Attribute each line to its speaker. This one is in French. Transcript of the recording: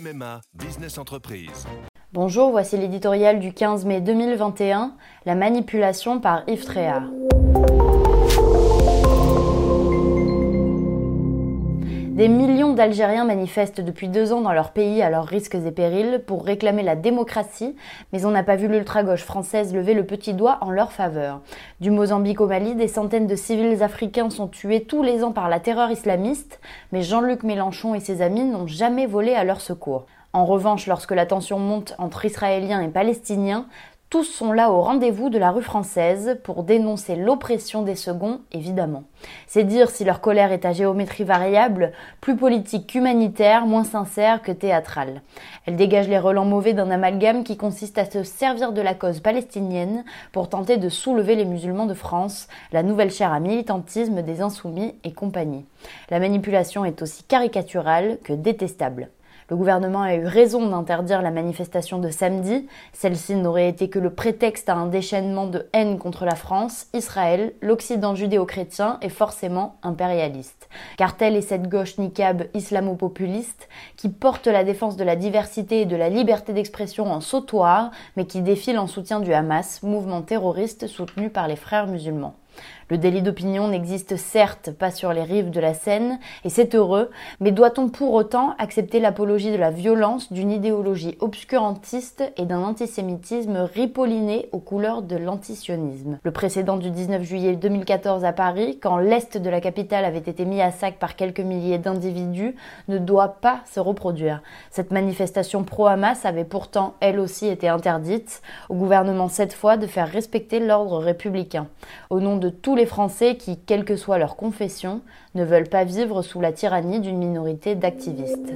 Speaker 1: MMA Business Entreprise.
Speaker 2: Bonjour, voici l'éditorial du 15 mai 2021, La manipulation par Yves. Des millions d'Algériens manifestent depuis deux ans dans leur pays à leurs risques et périls pour réclamer la démocratie, mais on n'a pas vu l'ultra-gauche française lever le petit doigt en leur faveur. Du Mozambique au Mali, des centaines de civils africains sont tués tous les ans par la terreur islamiste, mais Jean-Luc Mélenchon et ses amis n'ont jamais volé à leur secours. En revanche, lorsque la tension monte entre Israéliens et Palestiniens, tous sont là au rendez-vous de la rue française pour dénoncer l'oppression des seconds, évidemment. C'est dire si leur colère est à géométrie variable, plus politique qu'humanitaire, moins sincère que théâtrale. Elle dégage les relents mauvais d'un amalgame qui consiste à se servir de la cause palestinienne pour tenter de soulever les musulmans de France, la nouvelle chaire à militantisme des insoumis et compagnie. La manipulation est aussi caricaturale que détestable. Le gouvernement a eu raison d'interdire la manifestation de samedi. Celle-ci n'aurait été que le prétexte à un déchaînement de haine contre la France, Israël, l'Occident judéo-chrétien et forcément impérialiste. Car telle est cette gauche niqab islamo-populiste qui porte la défense de la diversité et de la liberté d'expression en sautoir, mais qui défile en soutien du Hamas, mouvement terroriste soutenu par les frères musulmans. Le délit d'opinion n'existe certes pas sur les rives de la Seine, et c'est heureux, mais doit-on pour autant accepter l'apologie de la violence, d'une idéologie obscurantiste et d'un antisémitisme ripolliné aux couleurs de l'antisionisme? Le précédent du 19 juillet 2014 à Paris, quand l'Est de la capitale avait été mis à sac par quelques milliers d'individus, ne doit pas se reproduire. Cette manifestation pro-Hamas avait pourtant, elle aussi, été interdite, au gouvernement cette fois de faire respecter l'ordre républicain. Au nom de tous les Français qui, quelle que soit leur confession, ne veulent pas vivre sous la tyrannie d'une minorité d'activistes.